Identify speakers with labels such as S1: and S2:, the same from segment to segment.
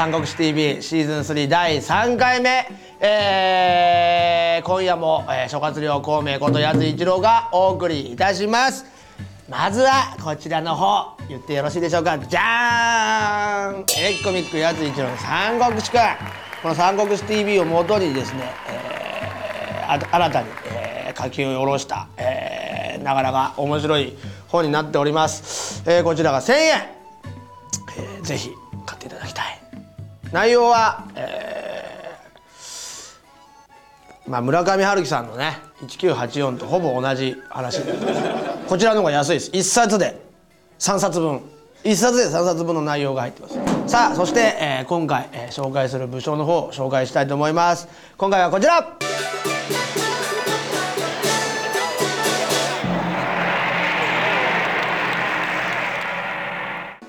S1: 三国志 TV シーズン3第3回目、えー、今夜も、えー、諸葛亮孔明こと八津一郎がお送りいたします。まずはこちらの方言ってよろしいでしょうか。じゃーん。エレキコミック八津一郎の三国志くん。この三国志 TV をもとにですね、えー、新たに、えー、書き下ろした、えー、なかなか面白い本になっております、えー、こちらが1000円。えー、ぜひ内容は、えー、まあ、村上春樹さんのね1984とほぼ同じ話。こちらの方が安いです。1冊で3冊分。1冊で3冊分の内容が入ってます。さあそして、えー、今回、えー、紹介する武将の方を紹介したいと思います。今回はこちら。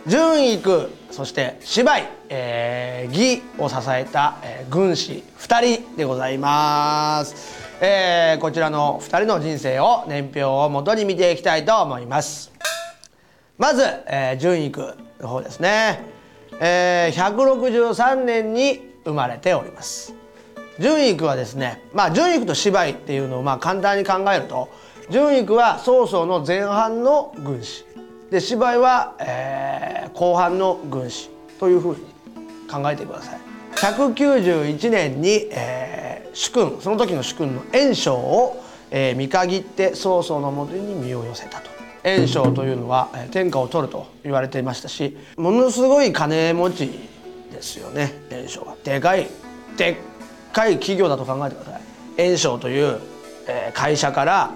S1: 純育そして芝居、えー、義を支えた、えー、軍師2人でございます、えー、こちらの2人の人生を年表をもとに見ていきたいと思います。まず、えー、純育の方ですね、えー、163年に生まれております。純育はですねまあ純育と芝居っていうのをまあ簡単に考えると純育は曹操の前半の軍師。で芝居は、えー、後半の軍師というふうに考えてください。191年に、えー、主君その時の主君の袁紹を、えー、見限って曹操のもとに身を寄せたと。袁紹というのは、えー、天下を取ると言われていましたしものすごい金持ちですよね袁紹は。でかいでっかい企業だと考えてください。袁紹という、えー、会社から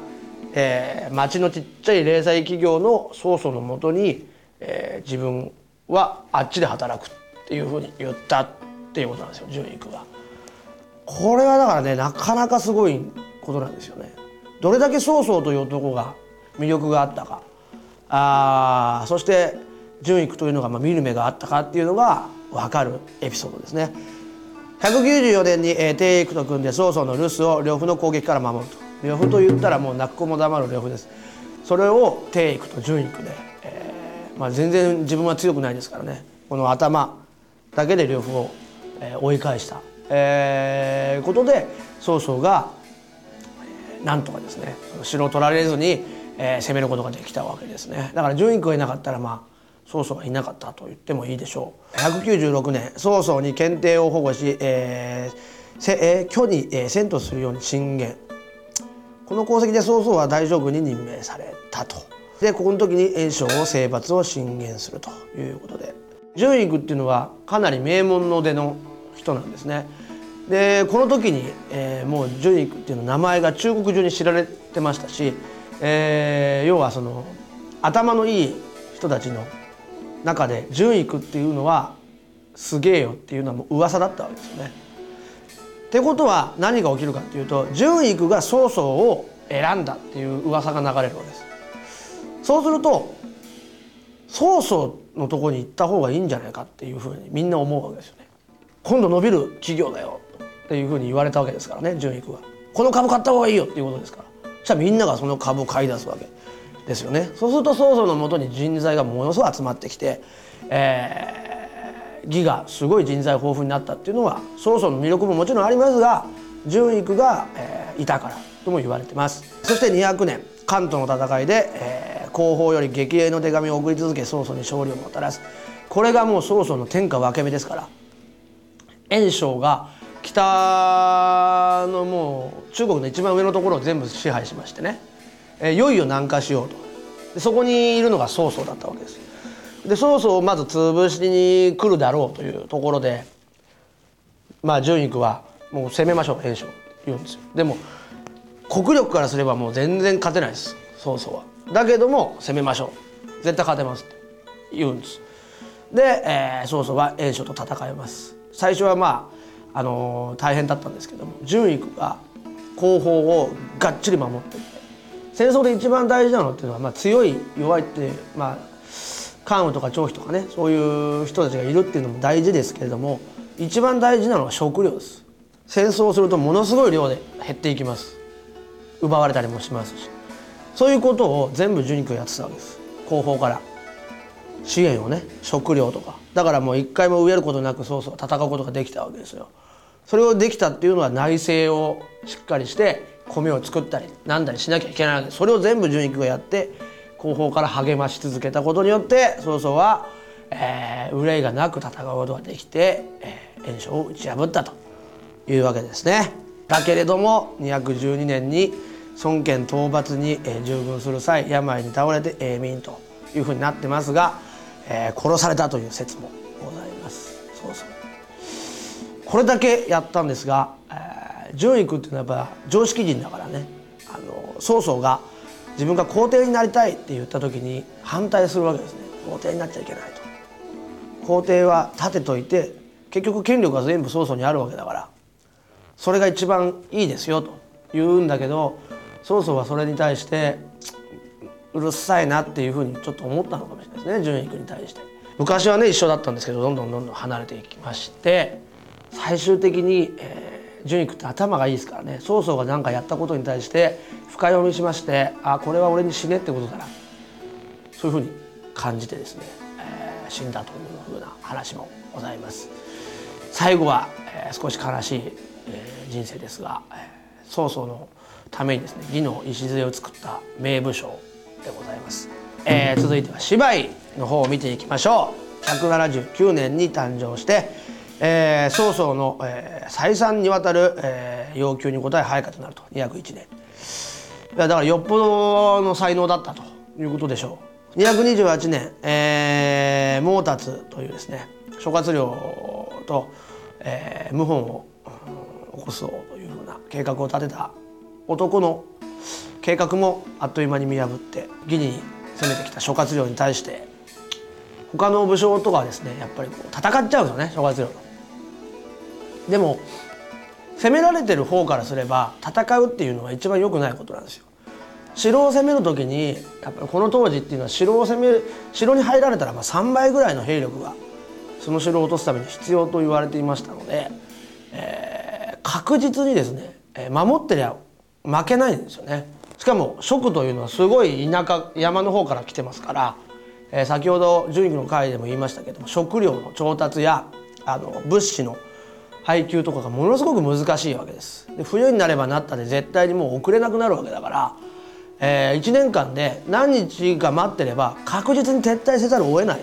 S1: えー、町のちっちゃい零細企業の曹操のもとに、えー、自分はあっちで働くっていうふうに言ったっていうことなんですよ純育は。これはだからねなかなかすごいことなんですよね。どれだけ曹操という男が魅力があったかあそして純育というのがまあ見る目があったかっていうのが分かるエピソードですね。194年に、えー、帝育と組んで曹操の留守を呂布の攻撃から守ると。呂布と言ったらもう泣く子も黙る呂布です。それを帝育と順育で、えーまあ、全然自分は強くないですからね。この頭だけで呂布を、えー、追い返した、えー、ことで曹操が、えー、なんとかですね城を取られずに、えー、攻めることができたわけですね。だから順育がいなかったらまあ曹操がいなかったと言ってもいいでしょう。196年曹操に検定を保護し、えーせえー、虚に、えー、遷都するように進言。この功績で曹操は大将軍に任命されたと。でここの時に袁紹を征伐を進言するということで。順育っていうのはかなり名門の出の人なんですね。でこの時に、えー、もう順育っていうの名前が中国中に知られてましたし、えー、要はその頭のいい人たちの中で順育っていうのはすげえよっていうのはもう噂だったわけですよね。ってことは何が起きるかっていうと純育が曹操を選んだっていう噂が流れるわけです。そうすると曹操のとこに行った方がいいんじゃないかっていうふうにみんな思うわけですよね。今度伸びる企業だよっていうふうに言われたわけですからね純育は。この株買った方がいいよっていうことですから。そしたらみんながその株を買い出すわけですよね。そうすると曹操のもとに人材がものすごい集まってきて、えー義がすごい人材豊富になったっていうのは曹操の魅力ももちろんありますが純育が、えー、いたからとも言われてます。そして200年関東の戦いで、えー、後方より激励の手紙を送り続け曹操に勝利をもたらす。これがもう曹操の天下分け目ですから袁紹が北のもう中国の一番上のところを全部支配しましてね、えー、いよいよ南下しようと。そこにいるのが曹操だったわけです。で曹操をまず潰しに来るだろうというところでまあ純育はもう攻めましょう袁紹言うんですよ。でも国力からすればもう全然勝てないです曹操は。だけども攻めましょう。絶対勝てますって言うんです。で、えー、曹操は袁紹と戦います。最初はまあ、あのー、大変だったんですけども純育が後方をがっちり守って戦争で一番大事なのっていうのは、まあ、強い弱いってまあ関羽とか張飛とかねそういう人たちがいるっていうのも大事ですけれども一番大事なのは食料です。戦争をするとものすごい量で減っていきます。奪われたりもしますし。そういうことを全部受肉がやってたわけです。後方から。資源をね食料とか。だからもう一回も飢えることなくそうそう戦うことができたわけですよ。それをできたっていうのは内政をしっかりして米を作ったりなんだりしなきゃいけないわけ。ですそれを全部純育がやって後方から励まし続けたことによって曹操は、えー、憂いがなく戦うことができて、えー、炎章を打ち破ったというわけですね。だけれども212年に孫権討伐に、えー、従軍する際病に倒れて永民というふうになってますが、えー、殺されたという説もございます。そうそうこれだけやったんですが、えー、純育っていうのはやっぱ常識人だからねあの曹操が自分が皇帝になりたいって言った時に反対するわけですね。皇帝になっちゃいけないと。皇帝は立てといて結局権力が全部曹操にあるわけだから。それが一番いいですよと言うんだけど曹操はそれに対してうるさいなっていうふうにちょっと思ったのかもしれないですね。純育に対して。昔はね一緒だったんですけどどんどんどんどん離れていきまして最終的に、えー、純育って頭がいいですからね。曹操が何かやったことに対して深読みしましてあこれは俺に死ねってことだな。そういうふうに感じてですね、えー、死んだというふうな話もございます。最後は、えー、少し悲しい、えー、人生ですが、えー、曹操のためにですね義の礎を作った名武将でございます、えー、続いては芝居の方を見ていきましょう。179年に誕生してえー、曹操の、えー、再三にわたる、えー、要求に応え配下となると201年だからよっぽどの才能だったということでしょう228年、えー、毛達というですね諸葛亮と、えー、謀反を、起こそうというふうな計画を立てた男の計画もあっという間に見破って義に攻めてきた諸葛亮に対して他の武将とかはですねやっぱりこう戦っちゃうんですよね諸葛亮と。でも攻められてる方からすれば戦うっていうのは一番良くないことなんですよ。城を攻める時にやっぱりこの当時っていうのは城を攻める城に入られたらまあ3倍ぐらいの兵力がその城を落とすために必要と言われていましたので、えー、確実にですね守ってりゃ負けないんですよね。しかも蜀というのはすごい田舎山の方から来てますから、えー、先ほど順位の回でも言いましたけども食料の調達やあの物資の配給とかがものすごく難しいわけです。で冬になればなったで絶対にもう遅れなくなるわけだから、えー、1年間で何日か待ってれば確実に撤退せざるを得ない。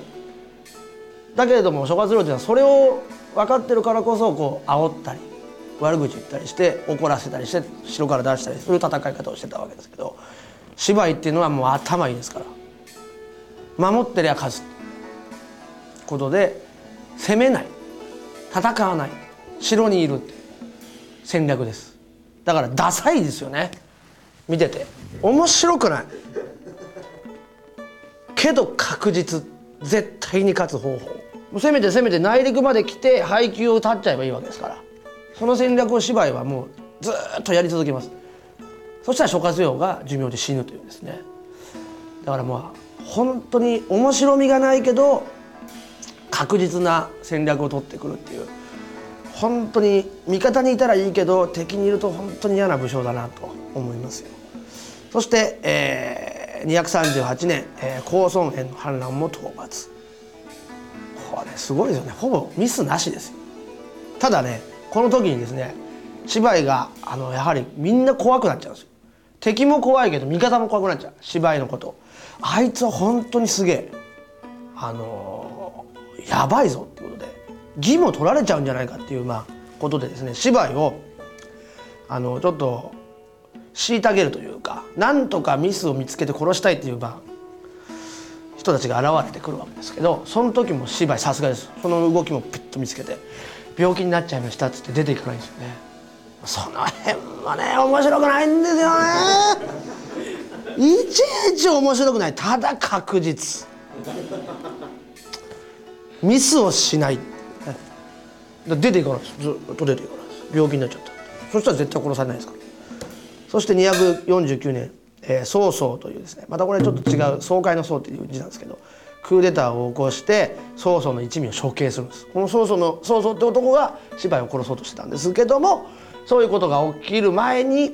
S1: だけれども諸葛亮っていうのはそれを分かってるからこそこう煽ったり悪口言ったりして怒らせたりして城から出したりする戦い方をしてたわけですけど芝居っていうのはもう頭いいですから。守ってりゃ勝つ。ことで攻めない。戦わない。城にいる戦略です。だからダサいですよね。見てて。面白くない。けど確実。絶対に勝つ方法。せめてせめて内陸まで来て配給を断っちゃえばいいわけですから。その戦略を芝居はもうずっとやり続けます。そしたら諸葛亮が寿命で死ぬというですね。だからまあ本当に面白みがないけど確実な戦略を取ってくるっていう。本当に味方にいたらいいけど敵にいると本当に嫌な武将だなと思いますよ。そして、えー、238年、えー、高孫園の反乱も討伐。これすごいですよね。ほぼミスなしですよ。ただねこの時にですね芝居があのやはりみんな怖くなっちゃうんですよ。敵も怖いけど味方も怖くなっちゃう。芝居のこと。あいつは本当にすげえ。あのー、やばいぞ。義も取られちゃうんじゃないかっていうまあことでですね芝居をあのちょっと虐げるというかなんとかミスを見つけて殺したいっていうまあ人たちが現れてくるわけですけどその時も芝居さすがです。その動きもピッと見つけて病気になっちゃいましたっつって出ていかないんですよね。その辺はね面白くないんですよね。いちいち面白くない。ただ確実。ミスをしない。出ていかないです。ずっと出ていかないです。病気になっちゃった。そしたら絶対殺されないですから。そして249年、えー、曹操というですねまたこれちょっと違う爽快の曹っていう字なんですけどクーデターを起こして曹操の一味を処刑するんです。この曹操の曹操って男が芝居を殺そうとしてたんですけどもそういうことが起きる前に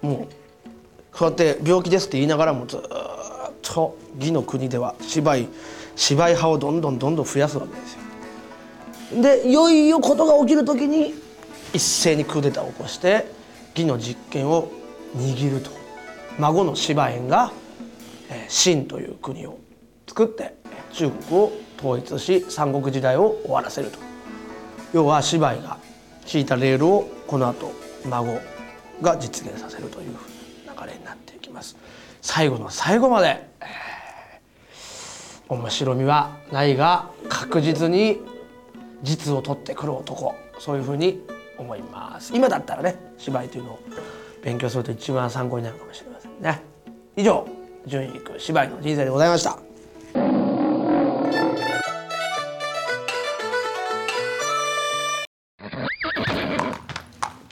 S1: もうこうやって病気ですって言いながらもずっとと義の国では芝居芝居派をどんどんどんどん増やすわけですよ。でいよいよことが起きる時に一斉にクーデターを起こして義の実権を握ると。孫の芝園が秦という国を作って中国を統一し三国時代を終わらせると。要は芝居が敷いたレールをこの後孫が実現させるという流れになっていきます。最後の最後まで、えー、面白みはないが確実に実を取ってくる男そういうふうに思います。今だったらね芝居というのを勉強すると一番参考になるかもしれませんね。以上順位いく芝居の人生でございました。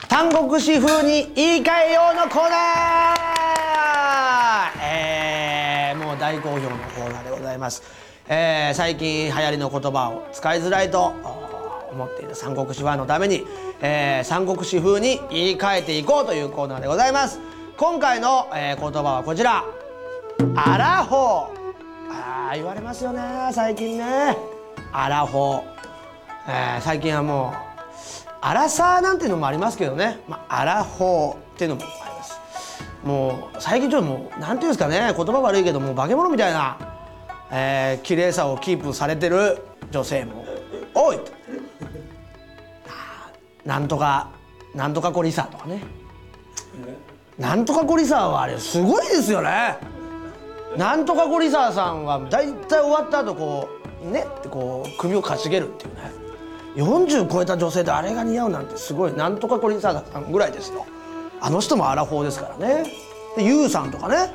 S1: 三国志風に言い換えようのコーナー、えー、もう大好評のコーナーでございます、えー、最近流行りの言葉を使いづらいと思っている三国志ファンのために、えー、三国志風に言い換えていこうというコーナーでございます。今回の、えー、言葉はこちら。アラフォー。あ言われますよね。最近ね。アラフォー、えー、最近はもうアラサーなんていうのもありますけどね、まあ、アラフォーっていうのもあります。もう最近ちょっともうなんていうんですかね。言葉悪いけどもう化け物みたいな、えー、綺麗さをキープされてる女性も多いと。なんとかなんとかコリサとかね。なんとかコリサはあれすごいですよね。なんとかコリサさんは大体終わった後こうねってこう首をかしげるっていうね。40超えた女性であれが似合うなんてすごい。なんとかコリサーさんぐらいですよ。あの人もアラフォーですからね。でユウさんとかね。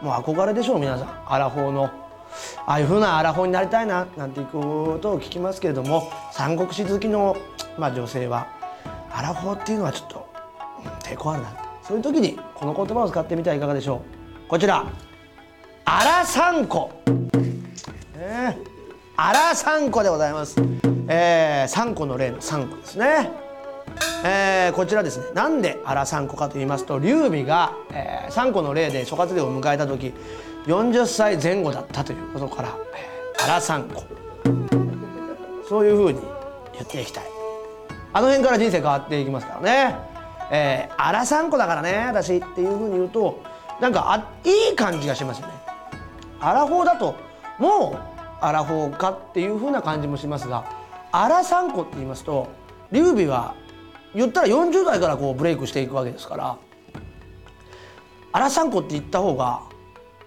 S1: もう憧れでしょう皆さん。アラフォーのああいうふうなアラフォーになりたいななんていうことを聞きますけれども三国志好きの、まあ、女性はアラフォーっていうのはちょっと、抵抗あるな。そういう時にこの言葉を使ってみてはいかがでしょう。こちら「アラ三顧」ね「アラ三顧」でございます。えー、三顧の礼の三顧ですね、えー、こちらですね。なんで荒3個かと言いますと劉備が、えー、3個の例で諸葛亮を迎えた時40歳前後だったということから荒3個そういうふうに言っていきたい。あの辺から人生変わっていきますからね。えー、荒3個だからね私っていうふうに言うとなんかあいい感じがしますよね。アラフォーだともうアラフォーかっていうふうな感じもしますが荒三個って言いますと劉備は言ったら40代からこうブレイクしていくわけですから荒三個って言った方が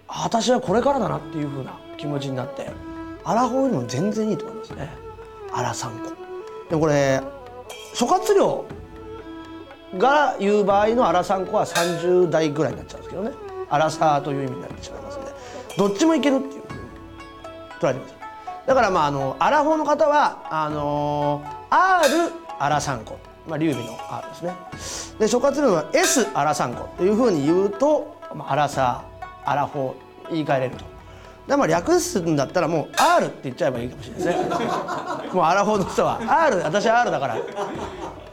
S1: 私はこれからだなっていうふうな気持ちになって荒方よりも全然いいと思いますね。荒三個でもこれ諸葛亮が言う場合の荒三個は30代ぐらいになっちゃうんですけどね。荒さという意味になってしまいますので。どっちもいけるっていう。ふうに捉えてくださいだからまああのアラフォーの方はあのー、R アラサンコ。まあ劉備の R ですね。で諸葛亮は S アラサンコというふうに言うと、まあ、アラサー。アラフォー言い換えれると。でまあ略すんだったらもう R って言っちゃえばいいかもしれないですね。もうアラフォーの人は。R 私は R だから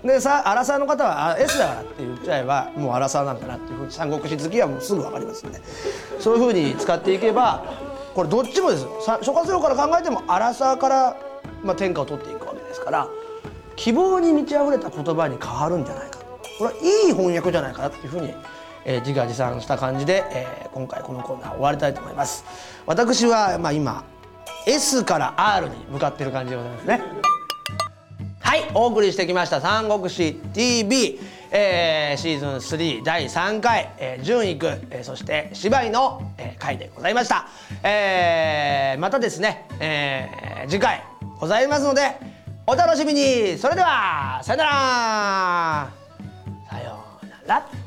S1: でさアラサーの方は S だからって言っちゃえばもうアラサーなんだなっていう。ふうに三国志好きはもうすぐ分かりますんでそういうふうに使っていけばこれどっちもです。よ諸葛亮から考えても荒さから、まあ、天下を取っていくわけですから希望に満ち溢れた言葉に変わるんじゃないかこれはいい翻訳じゃないかなっていうふうに、えー、自画自賛した感じで、えー、今回このコーナー終わりたいと思います。私は、まあ、今 S から R に向かってる感じでございますね。はいお送りしてきました「三国志 TV」えー、シーズン3第3回、えー、順位く、えー、そして芝居の、えー、回でございました、えー、またですね、えー、次回ございますのでお楽しみに。それではさよなら。さようなら。